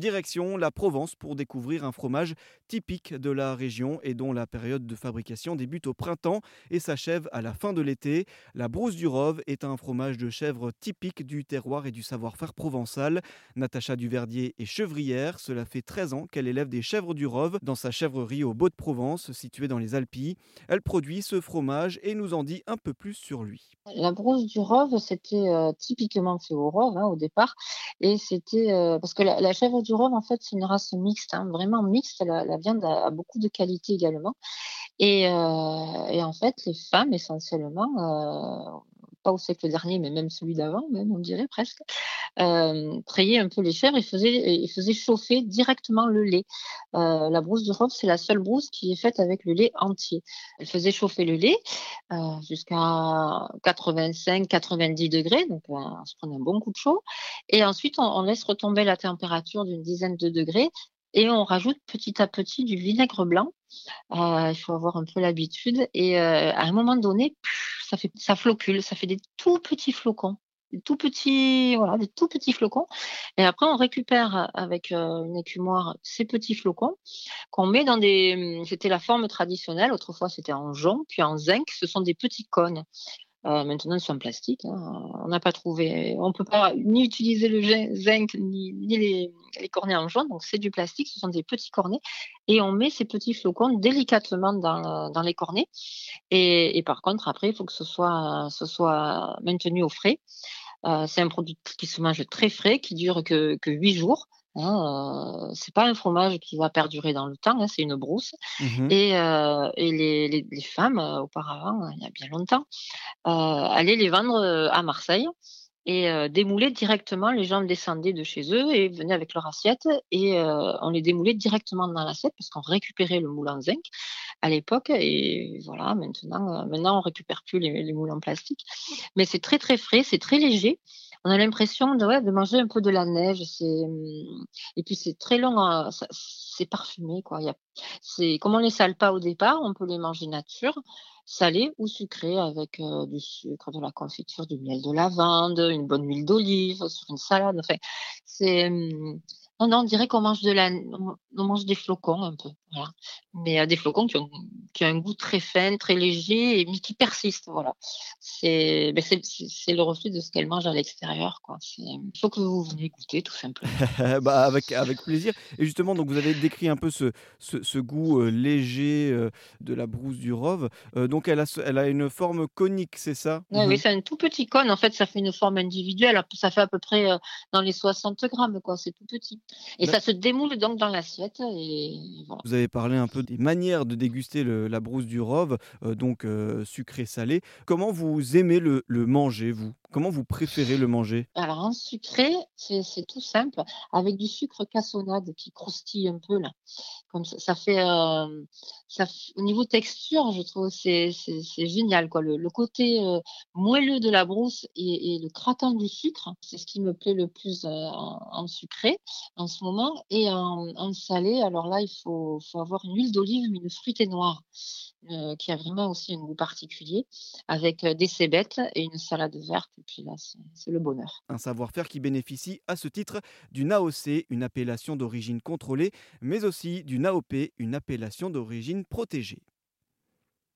Direction la Provence pour découvrir un fromage typique de la région et dont la période de fabrication débute au printemps et s'achève à la fin de l'été. La brousse du Rove est un fromage de chèvre typique du terroir et du savoir-faire provençal. Natacha Duverdier est chevrière. Cela fait 13 ans qu'elle élève des chèvres du Rove dans sa chèvrerie au Beau-de-Provence, située dans les Alpilles. Elle produit ce fromage et nous en dit un peu plus sur lui. La brousse du Rove, c'était euh, typiquement fait au Rove hein, au départ. Et c'était euh, parce que la, chèvre du Rove, en fait, c'est une race mixte, hein, vraiment mixte. La, viande a, beaucoup de qualité également. Et, euh, et, en fait, les femmes, essentiellement, pas au siècle dernier, mais même celui d'avant, même on dirait presque, euh, un peu les chèvres et faisait, faisait chauffer directement le lait. Euh, la brousse du Rove, c'est la seule brousse qui est faite avec le lait entier. Elle faisait chauffer le lait euh, jusqu'à 85-90 degrés, donc euh, on se prenait un bon coup de chaud. Et ensuite, on, laisse retomber la température d'une dizaine de degrés et on rajoute petit à petit du vinaigre blanc. Il faut avoir un peu l'habitude. Et à un moment donné, ça fait, flocule, ça fait des tout petits flocons, des tout petits, voilà, des tout petits flocons. Et après, on récupère avec euh, une écumoire ces petits flocons qu'on met dans des. C'était la forme traditionnelle. Autrefois, c'était en jonc, puis en zinc. Ce sont des petits cônes. Euh, maintenant, ils sont en plastique. Hein. On n'a pas trouvé, on peut pas ni utiliser le zinc ni, les, cornets en jaune. Donc, c'est du plastique. Ce sont des petits cornets et on met ces petits flocons délicatement dans, les cornets. Et, par contre, après, il faut que ce soit, ce soit maintenu au frais. Euh, c'est un produit qui se mange très frais, qui dure que, que 8 jours. Hein, euh, c'est pas un fromage qui va perdurer dans le temps, hein, c'est une brousse. Mmh et, euh, et les, les, femmes, euh, auparavant, il y a bien longtemps, euh, allaient les vendre à Marseille et démouler directement. Les gens descendaient de chez eux et venaient avec leur assiette et on les démoulait directement dans l'assiette parce qu'on récupérait le moule en zinc à l'époque. Et voilà, maintenant, maintenant on récupère plus les, les moules en plastique. Mais c'est très très frais, c'est très léger on a l'impression de, ouais, de manger un peu de la neige. C'est hum, et puis c'est très long, hein, c'est parfumé quoi. Y a, c'est comme on les sale pas au départ, on peut les manger nature, salés ou sucrés avec euh, du sucre, de la confiture, du miel de lavande, une bonne huile d'olive sur une salade. Enfin, c'est hum, non, non, on dirait qu'on mange de la, on mange des flocons un peu, voilà. Mais euh, des flocons qui ont, qui ont un goût très fin, très léger, mais qui persistent, voilà. C'est, ben le reflet de ce qu'elle mange à l'extérieur, quoi. Il faut que vous veniez goûter, tout simplement. bah, avec, avec plaisir. Et justement, donc vous avez décrit un peu ce, ce, ce goût euh, léger euh, de la brousse du Rove. donc elle a, elle a une forme conique, c'est ça? Oui, oui, c'est un tout petit cône. En fait, ça fait une forme individuelle. Ça fait à peu près dans les 60 grammes. C'est tout petit. Et ça se démoule donc dans l'assiette. Et Vous avez parlé un peu des manières de déguster la brousse du Rove, euh, donc euh, sucré-salé. Comment vous aimez le, le manger, vous? Comment vous préférez le manger? Alors en sucré, c'est tout simple, avec du sucre cassonade qui croustille un peu là. Comme ça, fait, euh, au niveau texture, je trouve c'est génial quoi. Le, côté euh, moelleux de la brousse et, le craquant du sucre, c'est ce qui me plaît le plus euh, en, sucré en ce moment. Et en, salé, alors là, il faut, avoir une huile d'olive, mais une fruitée noire. Qui a vraiment aussi un goût particulier, avec des cébettes et une salade verte. C'est le bonheur. Un savoir-faire qui bénéficie à ce titre d'une AOC, une appellation d'origine contrôlée, mais aussi d'une AOP, une appellation d'origine protégée.